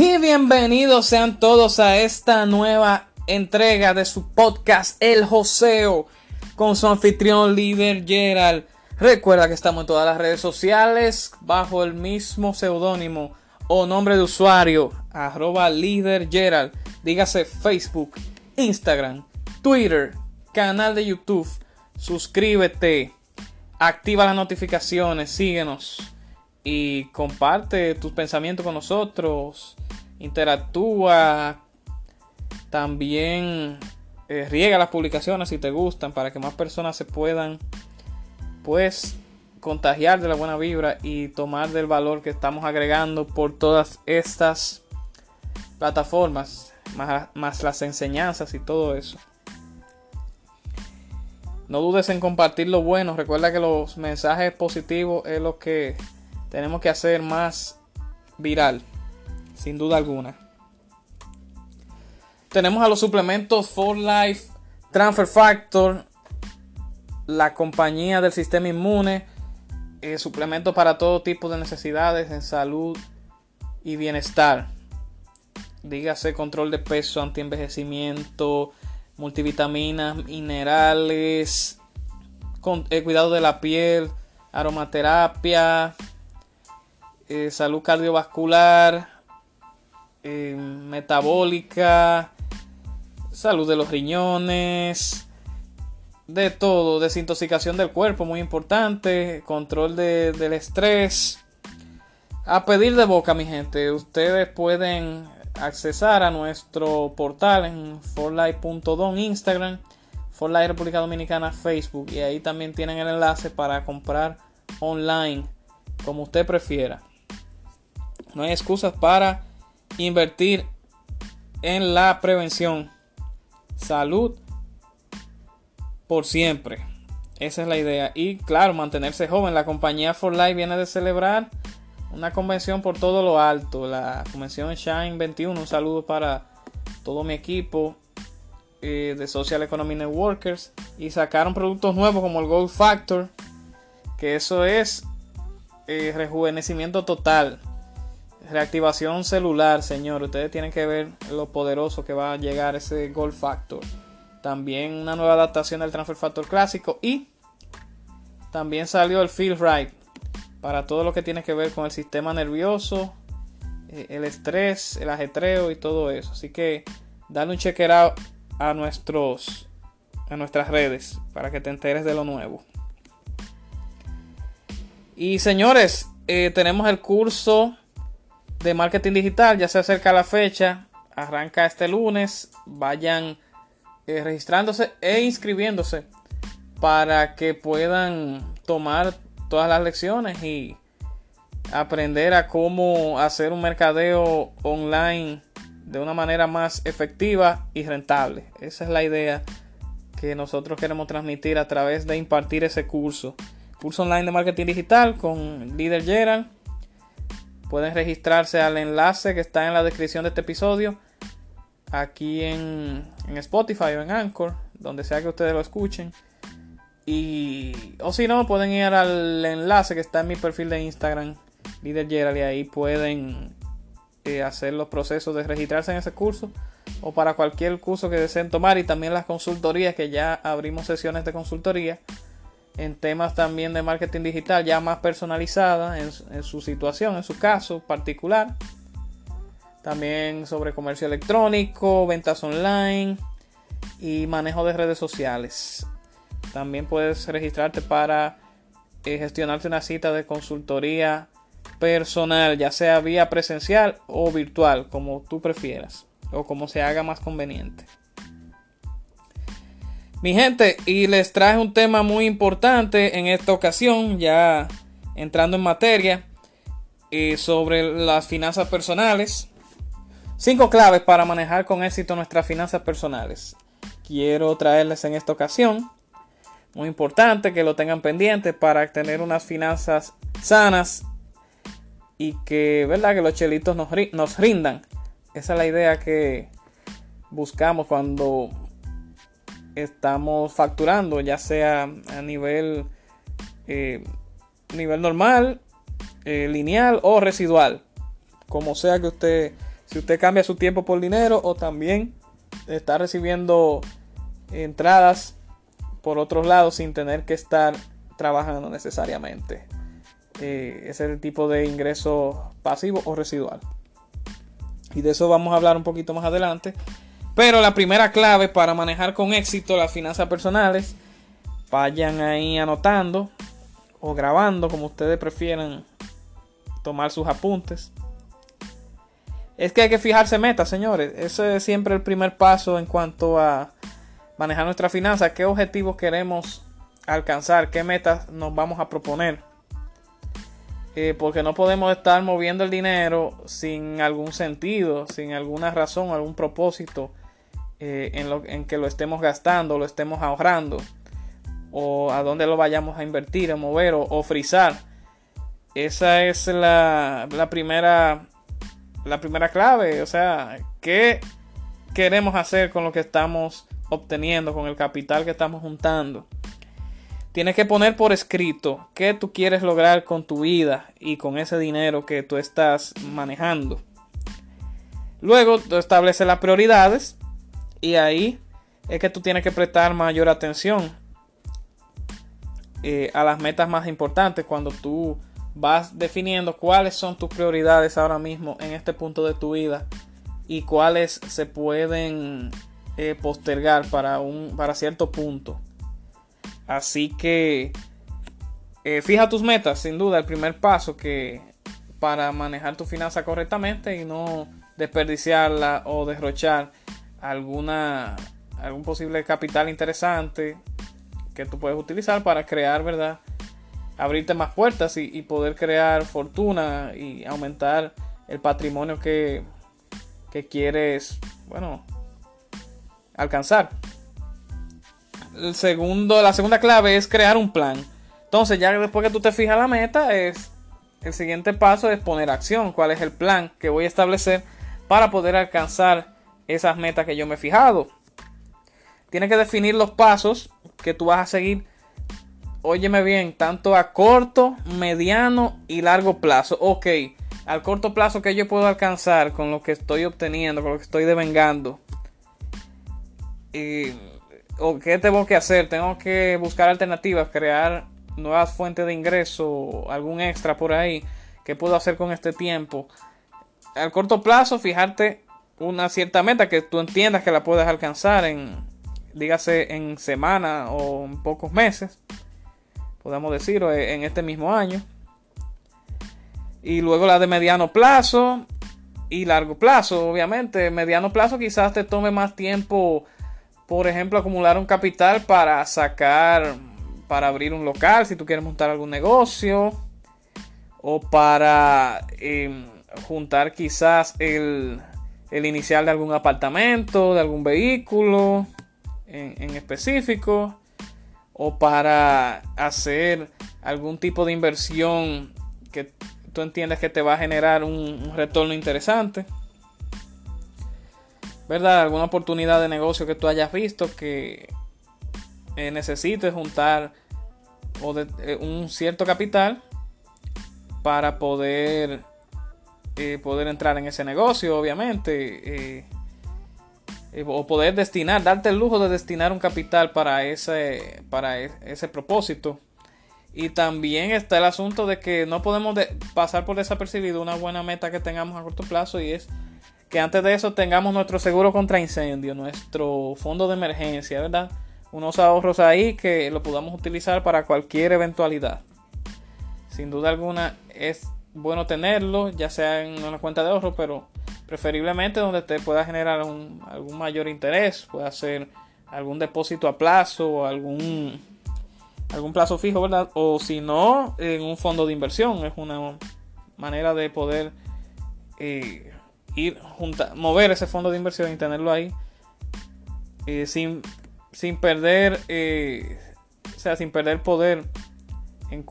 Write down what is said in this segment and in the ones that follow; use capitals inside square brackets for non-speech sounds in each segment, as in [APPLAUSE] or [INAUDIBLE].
Y bienvenidos sean todos a esta nueva entrega de su podcast El Joseo con su anfitrión líder Gerald. Recuerda que estamos en todas las redes sociales bajo el mismo seudónimo o nombre de usuario arroba líder Gerald. Dígase Facebook, Instagram, Twitter, canal de YouTube. Suscríbete, activa las notificaciones, síguenos y comparte tus pensamientos con nosotros. Interactúa. También eh, riega las publicaciones si te gustan para que más personas se puedan pues contagiar de la buena vibra y tomar del valor que estamos agregando por todas estas plataformas, más, más las enseñanzas y todo eso. No dudes en compartir lo bueno. Recuerda que los mensajes positivos es lo que tenemos que hacer más viral, sin duda alguna. Tenemos a los suplementos For Life, Transfer Factor, la compañía del sistema inmune, eh, suplementos para todo tipo de necesidades en salud y bienestar. Dígase control de peso, antienvejecimiento, multivitaminas, minerales, eh, cuidado de la piel, aromaterapia, eh, salud cardiovascular, eh, metabólica, salud de los riñones, de todo, desintoxicación del cuerpo, muy importante, control del estrés. A pedir de boca, mi gente, ustedes pueden accesar a nuestro portal en forlife.don Instagram, forlife República Dominicana Facebook y ahí también tienen el enlace para comprar online como usted prefiera. No hay excusas para invertir en la prevención. Salud por siempre. Esa es la idea. Y claro, mantenerse joven. La compañía For Life viene de celebrar una convención por todo lo alto. La convención Shine 21. Un saludo para todo mi equipo eh, de Social Economy Networkers. Y sacaron productos nuevos como el Gold Factor. Que eso es eh, rejuvenecimiento total. Reactivación celular, señor. Ustedes tienen que ver lo poderoso que va a llegar ese Gold Factor. También una nueva adaptación del Transfer Factor clásico. Y también salió el Feel Right. Para todo lo que tiene que ver con el sistema nervioso, eh, el estrés, el ajetreo y todo eso. Así que dale un check out a nuestros a nuestras redes para que te enteres de lo nuevo. Y señores, eh, tenemos el curso de marketing digital, ya se acerca la fecha, arranca este lunes, vayan eh, registrándose e inscribiéndose para que puedan tomar todas las lecciones y aprender a cómo hacer un mercadeo online de una manera más efectiva y rentable. Esa es la idea que nosotros queremos transmitir a través de impartir ese curso. Curso online de marketing digital con líder Gerald Pueden registrarse al enlace que está en la descripción de este episodio. Aquí en, Spotify o en Anchor. Donde sea que ustedes lo escuchen. Y, o si no, pueden ir al enlace que está en mi perfil de Instagram, Líder Gerald, y ahí pueden eh, hacer los procesos de registrarse en ese curso o para cualquier curso que deseen tomar y también las consultorías que ya abrimos sesiones de consultoría en temas también de marketing digital ya más personalizada en, su situación, en su caso particular. También sobre comercio electrónico, ventas online y manejo de redes sociales. También puedes registrarte para eh, gestionarte una cita de consultoría personal, ya sea vía presencial o virtual, como tú prefieras o como se haga más conveniente. Mi gente, y les traje un tema muy importante en esta ocasión, ya entrando en materia, eh, sobre las finanzas personales. Cinco claves para manejar con éxito nuestras finanzas personales. Quiero traerles en esta ocasión, muy importante que lo tengan pendiente para tener unas finanzas sanas y que, ¿verdad? Que los chelitos nos, nos rindan. Esa es la idea que buscamos cuando estamos facturando, ya sea a nivel, eh, nivel normal, eh, lineal o residual, como sea que usted Si usted cambia su tiempo por dinero o también está recibiendo entradas por otros lados sin tener que estar trabajando necesariamente. Eh, es el tipo de ingreso pasivo o residual. Y de eso vamos a hablar un poquito más adelante. Pero la primera clave para manejar con éxito las finanzas personales, vayan ahí anotando o grabando, como ustedes prefieran tomar sus apuntes. Es que hay que fijarse metas, señores. Ese es siempre el primer paso en cuanto a manejar nuestra finanza. ¿Qué objetivos queremos alcanzar? ¿Qué metas nos vamos a proponer? Eh, porque no podemos estar moviendo el dinero sin algún sentido, sin alguna razón, algún propósito eh, en, lo, en que lo estemos gastando, lo estemos ahorrando, o a dónde lo vayamos a invertir, a mover o, o frizar. Esa es la, la, primera, la primera clave. O sea, ¿qué queremos hacer con lo que estamos obteniendo, con el capital que estamos juntando? Tienes que poner por escrito qué tú quieres lograr con tu vida y con ese dinero que tú estás manejando. Luego tú estableces las prioridades y ahí es que tú tienes que prestar mayor atención eh, a las metas más importantes cuando tú vas definiendo cuáles son tus prioridades ahora mismo en este punto de tu vida y cuáles se pueden eh, postergar para, un, para cierto punto. Así que eh, fija tus metas, sin duda, el primer paso que para manejar tu finanza correctamente y no desperdiciarla o derrochar alguna algún posible capital interesante que tú puedes utilizar para crear, ¿verdad? Abrirte más puertas y, poder crear fortuna y aumentar el patrimonio que, que quieres, bueno, alcanzar el segundo, la segunda clave es crear un plan. Entonces, ya después que tú te fijas la meta, es el siguiente paso es poner acción. ¿Cuál es el plan que voy a establecer para poder alcanzar esas metas que yo me he fijado? Tienes que definir los pasos que tú vas a seguir. Óyeme bien, tanto a corto, mediano y largo plazo. Ok, al corto plazo que yo puedo alcanzar con lo que estoy obteniendo, con lo que estoy devengando. Y o qué tengo que hacer, tengo que buscar alternativas, crear nuevas fuentes de ingreso, algún extra por ahí, qué puedo hacer con este tiempo. Al corto plazo, fijarte una cierta meta que tú entiendas que la puedes alcanzar en, dígase, en semana o en pocos meses, podemos decir, en este mismo año. Y luego la de mediano plazo y largo plazo, obviamente. Mediano plazo quizás te tome más tiempo por ejemplo, acumular un capital para sacar, para abrir un local, si tú quieres montar algún negocio, o para em, juntar quizás el, el, inicial de algún apartamento, de algún vehículo en, específico, o para hacer algún tipo de inversión que tú entiendes que te va a generar un retorno interesante. ¿verdad? Alguna oportunidad de negocio que tú hayas visto que eh, necesites juntar o de, eh, un cierto capital para poder eh, poder entrar en ese negocio, obviamente. o poder destinar, darte el lujo de destinar un capital para ese, para e, ese propósito. Y también está el asunto de que no podemos pasar por desapercibido una buena meta que tengamos a corto plazo y es que antes de eso tengamos nuestro seguro contra incendio, nuestro fondo de emergencia, ¿verdad? Unos ahorros ahí que lo podamos utilizar para cualquier eventualidad. Sin duda alguna es bueno tenerlo, ya sea en una cuenta de ahorro, pero preferiblemente donde te pueda generar algún mayor interés, puede ser algún depósito a plazo o algún, algún plazo fijo, ¿verdad? O si no, en un fondo de inversión. Es una manera de poder eh, ir mover ese fondo de inversión y tenerlo ahí eh, sin, sin perder eh, o sea sin perder poder en,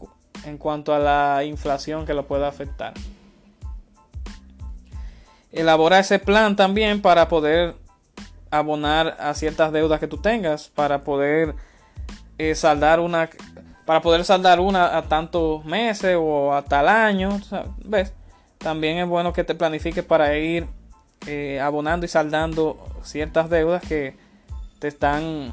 en, cuanto a la inflación que lo pueda afectar elabora ese plan también para poder abonar a ciertas deudas que tú tengas para poder eh, saldar una para poder saldar una a tantos meses o a tal año ¿ves? También es bueno que te planifiques para ir eh, abonando y saldando ciertas deudas que te están,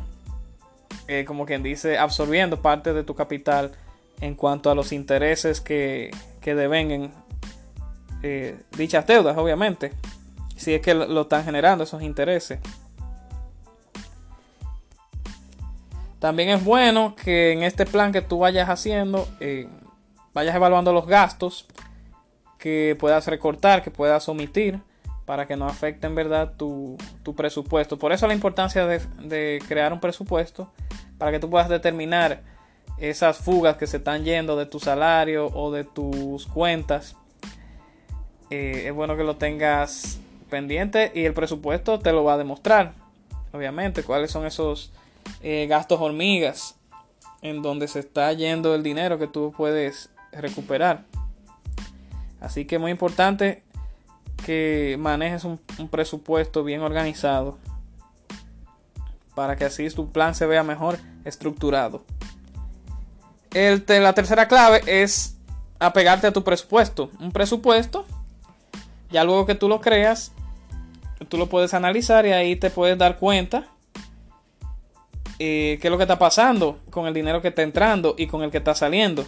eh, como quien dice, absorbiendo parte de tu capital en cuanto a los intereses que, que devengan eh, dichas deudas, obviamente. Si es que lo están generando esos intereses. También es bueno que en este plan que tú vayas haciendo, eh, vayas evaluando los gastos que puedas recortar, que puedas omitir, para que no afecte en verdad tu, presupuesto. Por eso la importancia de, crear un presupuesto, para que tú puedas determinar esas fugas que se están yendo de tu salario o de tus cuentas. Eh, es bueno que lo tengas pendiente y el presupuesto te lo va a demostrar, obviamente, cuáles son esos eh, gastos hormigas en donde se está yendo el dinero que tú puedes recuperar. Así que muy importante que manejes un, presupuesto bien organizado para que así tu plan se vea mejor estructurado. El, la tercera clave es apegarte a tu presupuesto. Un presupuesto, ya luego que tú lo creas, tú lo puedes analizar y ahí te puedes dar cuenta eh, qué es lo que está pasando con el dinero que está entrando y con el que está saliendo.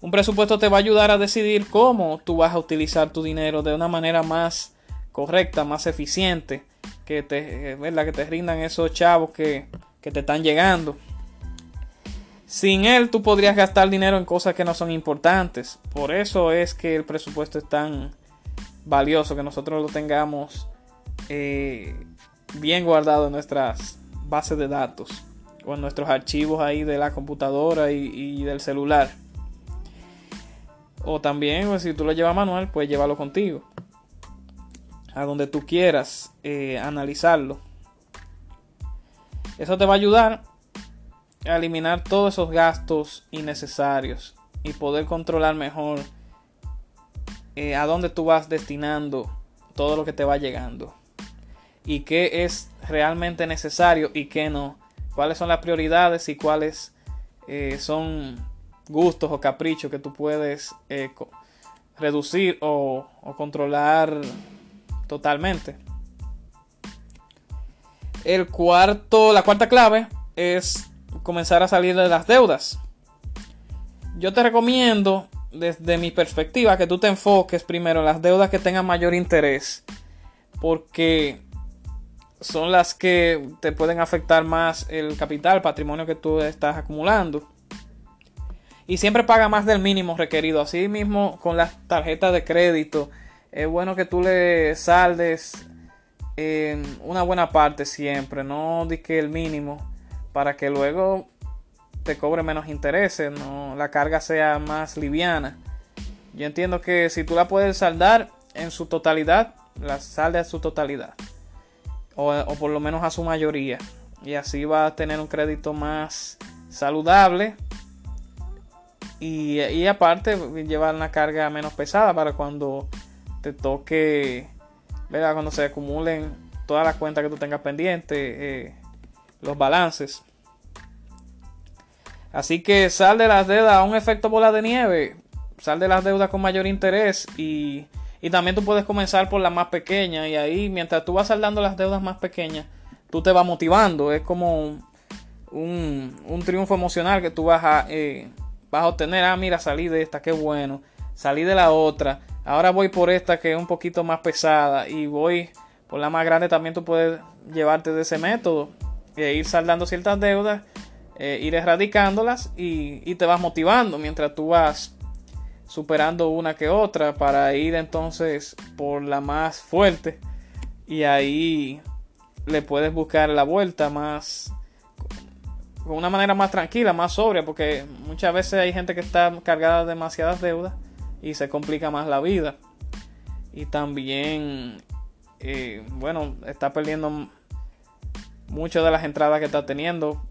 Un presupuesto te va a ayudar a decidir cómo tú vas a utilizar tu dinero de una manera más correcta, más eficiente, que te, ¿verdad? Que te rindan esos chavos que, que te están llegando. Sin él tú podrías gastar dinero en cosas que no son importantes. Por eso es que el presupuesto es tan valioso, que nosotros lo tengamos eh, bien guardado en nuestras bases de datos o en nuestros archivos ahí de la computadora y del celular. O también, pues, si tú lo llevas manual, pues llévalo contigo. A donde tú quieras eh, analizarlo. Eso te va a ayudar eliminar todos esos gastos innecesarios y poder controlar mejor eh, a dónde tú vas destinando todo lo que te va llegando. Y qué es realmente necesario y qué no. Cuáles son las prioridades y cuáles eh, son gustos o caprichos que tú puedes eh, reducir o, controlar totalmente. El cuarto, la cuarta clave es comenzar a salir de las deudas. Yo te recomiendo, desde mi perspectiva, que tú te enfoques primero en las deudas que tengan mayor interés. Porque son las que te pueden afectar más el capital, el patrimonio que tú estás acumulando y siempre paga más del mínimo requerido. Así mismo con las tarjetas de crédito, es bueno que tú le saldes una buena parte siempre, no di que el mínimo, para que luego te cobre menos intereses, no la carga sea más liviana. Yo entiendo que si tú la puedes saldar en su totalidad, la salde a su totalidad. O, por lo menos a su mayoría. Y así va a tener un crédito más saludable y, aparte llevar una carga menos pesada para cuando te toque, ¿verdad? cuando se acumulen todas las cuentas que tú tengas pendientes, eh, los balances. Así que sal de las deudas a un efecto bola de nieve, sal de las deudas con mayor interés y, y también tú puedes comenzar por la más pequeña y ahí mientras tú vas saldando las deudas más pequeñas, tú te vas motivando, es como un, un triunfo emocional que tú vas a... Eh, vas a obtener, ah, mira, salí de esta, qué bueno, salí de la otra, ahora voy por esta que es un poquito más pesada y voy por la más grande, también tú puedes llevarte de ese método e ir saldando ciertas deudas, eh, ir erradicándolas y, y te vas motivando mientras tú vas superando una que otra para ir entonces por la más fuerte y ahí le puedes buscar la vuelta más con una manera más tranquila, más sobria, porque muchas veces hay gente que está cargada de demasiadas deudas y se complica más la vida. Y también, eh, bueno, está perdiendo muchas de las entradas que está teniendo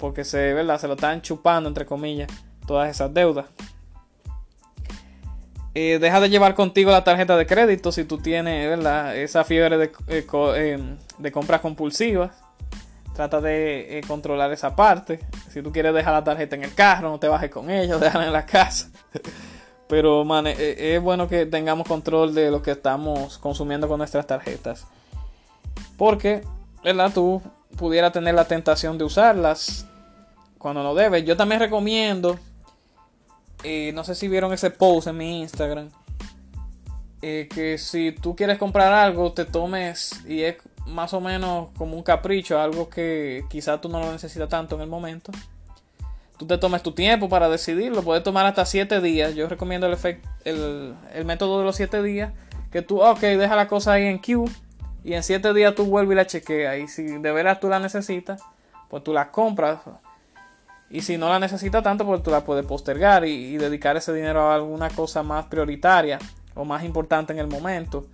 porque se, ¿verdad? se lo están chupando, entre comillas, todas esas deudas. Eh, deja de llevar contigo la tarjeta de crédito si tú tienes ¿verdad? esa fiebre de, eh, de compras compulsivas Trata de eh, controlar esa parte. Si tú quieres dejar la tarjeta en el carro, no te bajes con ella, [LAUGHS] déjala en la casa. Pero eh, es bueno que tengamos control de lo que estamos consumiendo con nuestras tarjetas. Porque, ¿verdad? Tú pudieras tener la tentación de usarlas cuando no debes. Yo también recomiendo, eh, no sé si vieron ese post en mi Instagram, eh, que si tú quieres comprar algo, te tomes y es más o menos como un capricho, algo que quizás tú no lo necesitas tanto en el momento. Tú te tomes tu tiempo para decidirlo, puedes tomar hasta 7 días. Yo recomiendo el, el, el método de los 7 días, que tú, ok, deja la cosa ahí en queue y en 7 días tú vuelves y la chequeas. Y si de veras tú la necesitas, pues tú la compras. Y si no la necesitas tanto, pues tú la puedes postergar y, dedicar ese dinero a alguna cosa más prioritaria o más importante en el momento.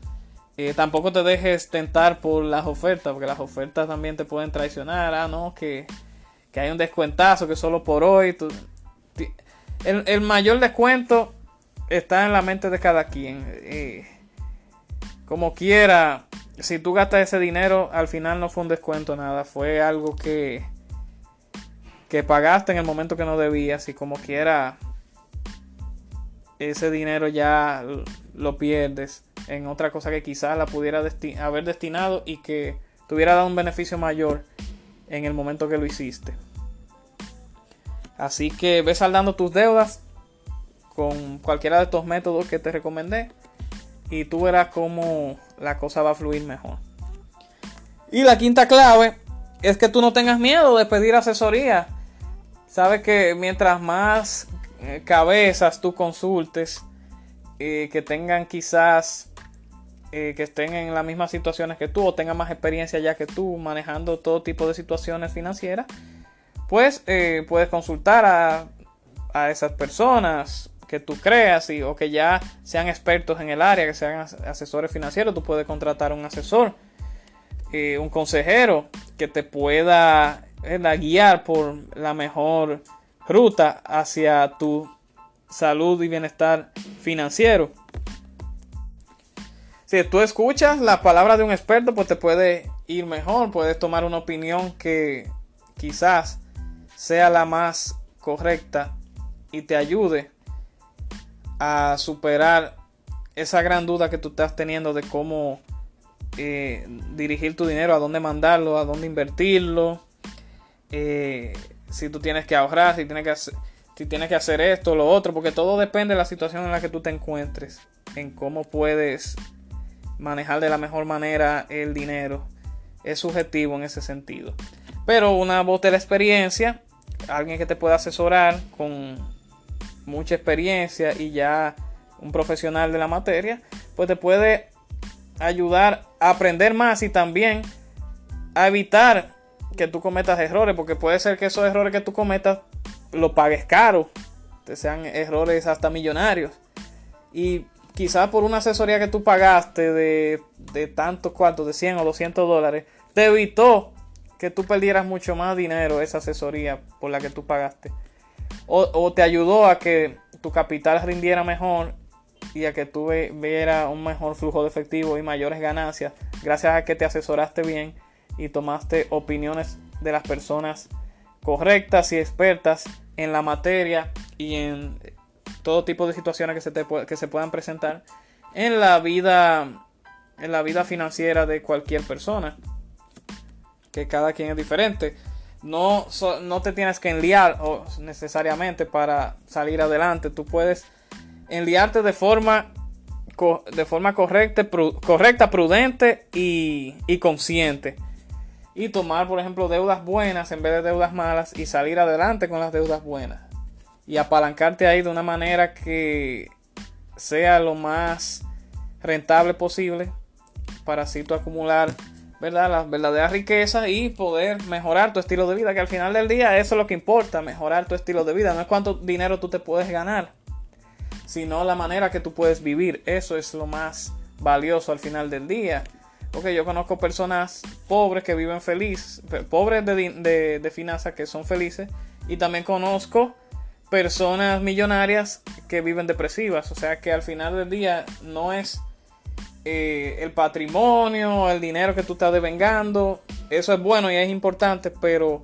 Eh, tampoco te dejes tentar por las ofertas, porque las ofertas también te pueden traicionar. Ah, no, que, hay un descuentazo que solo por hoy. el, mayor descuento está en la mente de cada quien. Eh, como quiera, si tú gastas ese dinero, al final no fue un descuento nada, fue algo que, que pagaste en el momento que no debías y como quiera, ese dinero ya lo pierdes en otra cosa que quizás la pudiera haber destinado y que te hubiera dado un beneficio mayor en el momento que lo hiciste. Así que ve saldando tus deudas con cualquiera de estos métodos que te recomendé y tú verás cómo la cosa va a fluir mejor. Y la quinta clave es que tú no tengas miedo de pedir asesoría. Sabes que mientras más eh, cabezas tú consultes, eh, que tengan quizás eh, que estén en las mismas situaciones que tú o tengan más experiencia ya que tú manejando todo tipo de situaciones financieras, pues puedes consultar a, a, esas personas que tú creas y, o que ya sean expertos en el área, que sean asesores financieros, tú puedes contratar un asesor, un consejero que te pueda guiar por la mejor ruta hacia tu salud y bienestar financiero. Si tú escuchas la palabra de un experto, pues te puede ir mejor, puedes tomar una opinión que quizás sea la más correcta y te ayude a superar esa gran duda que tú estás teniendo de cómo eh, dirigir tu dinero, a dónde mandarlo, a dónde invertirlo, si tú tienes que ahorrar, si tienes que, hacer, si tienes que hacer esto lo otro, porque todo depende de la situación en la que tú te encuentres, en cómo puedes manejar de la mejor manera el dinero. Es subjetivo en ese sentido. Pero una voz de la experiencia, alguien que te pueda asesorar con mucha experiencia y ya un profesional de la materia, pues te puede ayudar a aprender más y también a evitar que tú cometas errores, porque puede ser que esos errores que tú cometas lo pagues caro, te sean errores hasta millonarios. Y quizás por una asesoría que tú pagaste de, de tantos cuantos, de 100 o 200 dólares, te evitó que tú perdieras mucho más dinero esa asesoría por la que tú pagaste. O, te ayudó a que tu capital rindiera mejor y a que tú viera un mejor flujo de efectivo y mayores ganancias gracias a que te asesoraste bien y tomaste opiniones de las personas correctas y expertas en la materia y en todo tipo de situaciones que se, te, que se puedan presentar en la vida en la vida financiera de cualquier persona que cada quien es diferente. No, no te tienes que enliar necesariamente para salir adelante. Tú puedes enliarte de forma de forma correcta, correcta prudente y, y consciente y tomar por ejemplo deudas buenas en vez de deudas malas y salir adelante con las deudas buenas y apalancarte ahí de una manera que sea lo más rentable posible para así tú acumular ¿verdad? las verdaderas riquezas y poder mejorar tu estilo de vida, que al final del día eso es lo que importa, mejorar tu estilo de vida, no es cuánto dinero tú te puedes ganar, sino la manera que tú puedes vivir, eso es lo más valioso al final del día. Porque yo conozco personas pobres que viven felices, pobres de, de, de finanzas que son felices, y también conozco personas millonarias que viven depresivas. O sea que al final del día no es eh, el patrimonio, el dinero que tú estás devengando. Eso es bueno y es importante, pero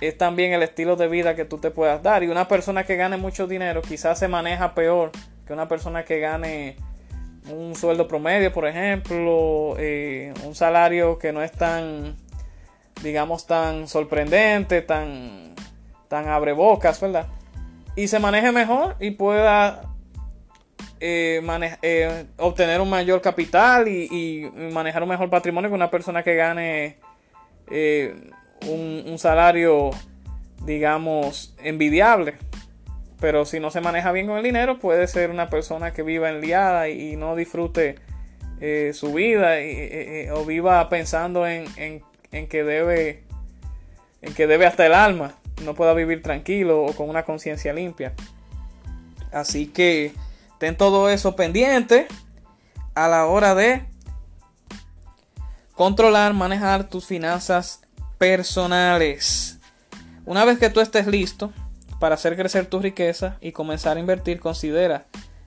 es también el estilo de vida que tú te puedas dar. Y una persona que gane mucho dinero quizás se maneja peor que una persona que gane un sueldo promedio, por ejemplo, eh, un salario que no es tan, digamos, tan sorprendente, tan, tan abre bocas, ¿verdad? Y se maneje mejor y pueda eh, eh, obtener un mayor capital y, manejar un mejor patrimonio que una persona que gane un salario, digamos, envidiable. Pero si no se maneja bien con el dinero, puede ser una persona que viva enliada y, no disfrute eh, su vida y, o viva pensando en, que debe en que debe hasta el alma, no pueda vivir tranquilo o con una conciencia limpia. Así que ten todo eso pendiente a la hora de controlar, manejar tus finanzas personales. Una vez que tú estés listo, para hacer crecer tu riqueza y comenzar a invertir, considera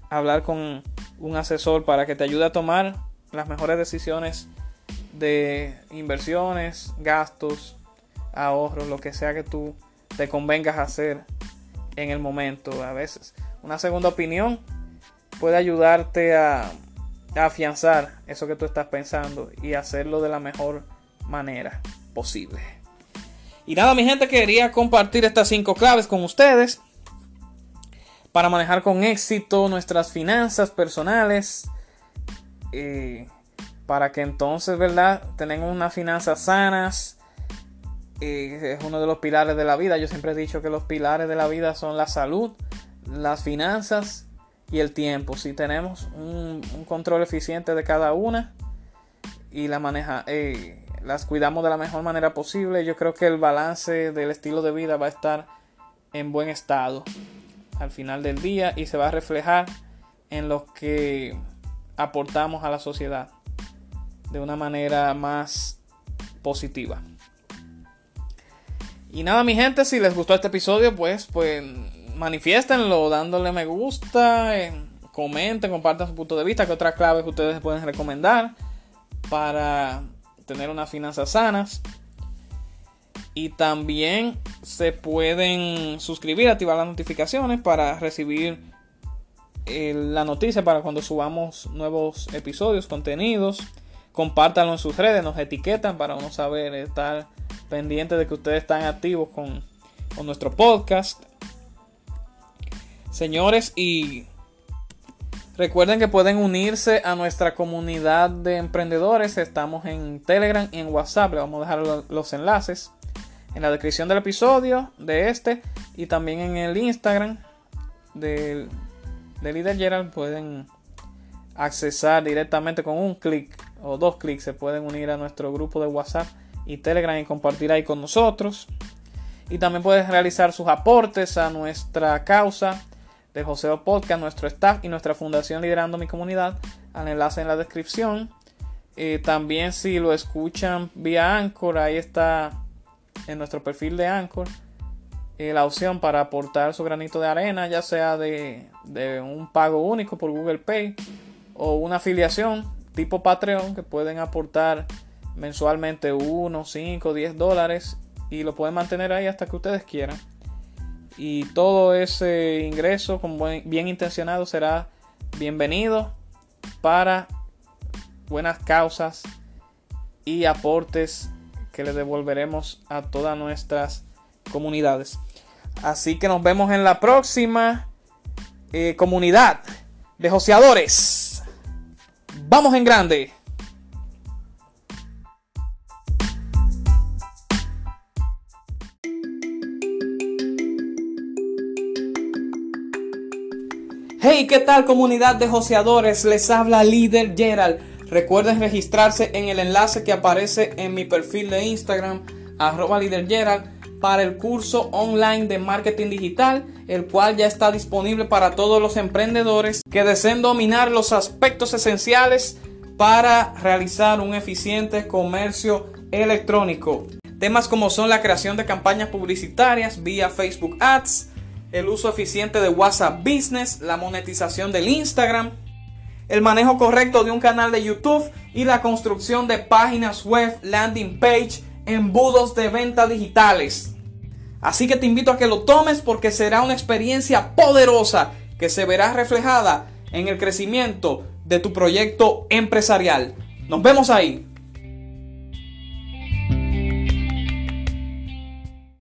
hablar con un asesor para que te ayude a tomar las mejores decisiones de inversiones, gastos, ahorros, lo que sea que tú te convengas hacer en el momento. A veces una segunda opinión puede ayudarte a, a afianzar eso que tú estás pensando y hacerlo de la mejor manera posible. Y nada, mi gente, quería compartir estas cinco claves con ustedes para manejar con éxito nuestras finanzas personales. Eh, para que entonces, ¿verdad? Tengan unas finanzas sanas. Eh, es uno de los pilares de la vida. Yo siempre he dicho que los pilares de la vida son la salud, las finanzas y el tiempo. Si tenemos un, control eficiente de cada una y la maneja, eh, las cuidamos de la mejor manera posible, yo creo que el balance del estilo de vida va a estar en buen estado al final del día y se va a reflejar en lo que aportamos a la sociedad de una manera más positiva. Y nada, mi gente, si les gustó este episodio, pues, pues manifiéstenlo dándole me gusta, eh, comenten, compartan su punto de vista, que otras claves ustedes pueden recomendar para tener unas finanzas sanas. Y también se pueden suscribir, activar las notificaciones para recibir eh, la noticia para cuando subamos nuevos episodios, contenidos. Compártanlo en sus redes, nos etiquetan para uno saber, estar pendiente de que ustedes están activos con, con nuestro podcast. Señores, y Recuerden que pueden unirse a nuestra comunidad de emprendedores. Estamos en Telegram y en WhatsApp. Les vamos a dejar los enlaces en la descripción del episodio de este y también en el Instagram del, de Líder Gerald. Pueden accesar directamente con un clic o dos clics. Se pueden unir a nuestro grupo de WhatsApp y Telegram y compartir ahí con nosotros. Y también pueden realizar sus aportes a nuestra causa de Joseo Podcast, nuestro staff y nuestra fundación Liderando mi Comunidad, al enlace en la descripción. Eh, también si lo escuchan vía Anchor, ahí está en nuestro perfil de Anchor eh, la opción para aportar su granito de arena, ya sea de, de un pago único por Google Pay o una afiliación tipo Patreon que pueden aportar mensualmente 1, 5, 10 dólares y lo pueden mantener ahí hasta que ustedes quieran y todo ese ingreso con bien intencionado será bienvenido para buenas causas y aportes que le devolveremos a todas nuestras comunidades. Así que nos vemos en la próxima eh, comunidad de joseadores. Vamos en grande. Hey, ¿qué tal comunidad de joseadores? Les habla líder Gerald. Recuerden registrarse en el enlace que aparece en mi perfil de Instagram, arroba líder Gerald, para el curso online de marketing digital, el cual ya está disponible para todos los emprendedores que deseen dominar los aspectos esenciales para realizar un eficiente comercio electrónico. Temas como son la creación de campañas publicitarias vía Facebook Ads, el uso eficiente de WhatsApp Business, la monetización del Instagram, el manejo correcto de un canal de YouTube y la construcción de páginas web, landing page, embudos de venta digitales. Así que te invito a que lo tomes porque será una experiencia poderosa que se verá reflejada en el crecimiento de tu proyecto empresarial. Nos vemos ahí.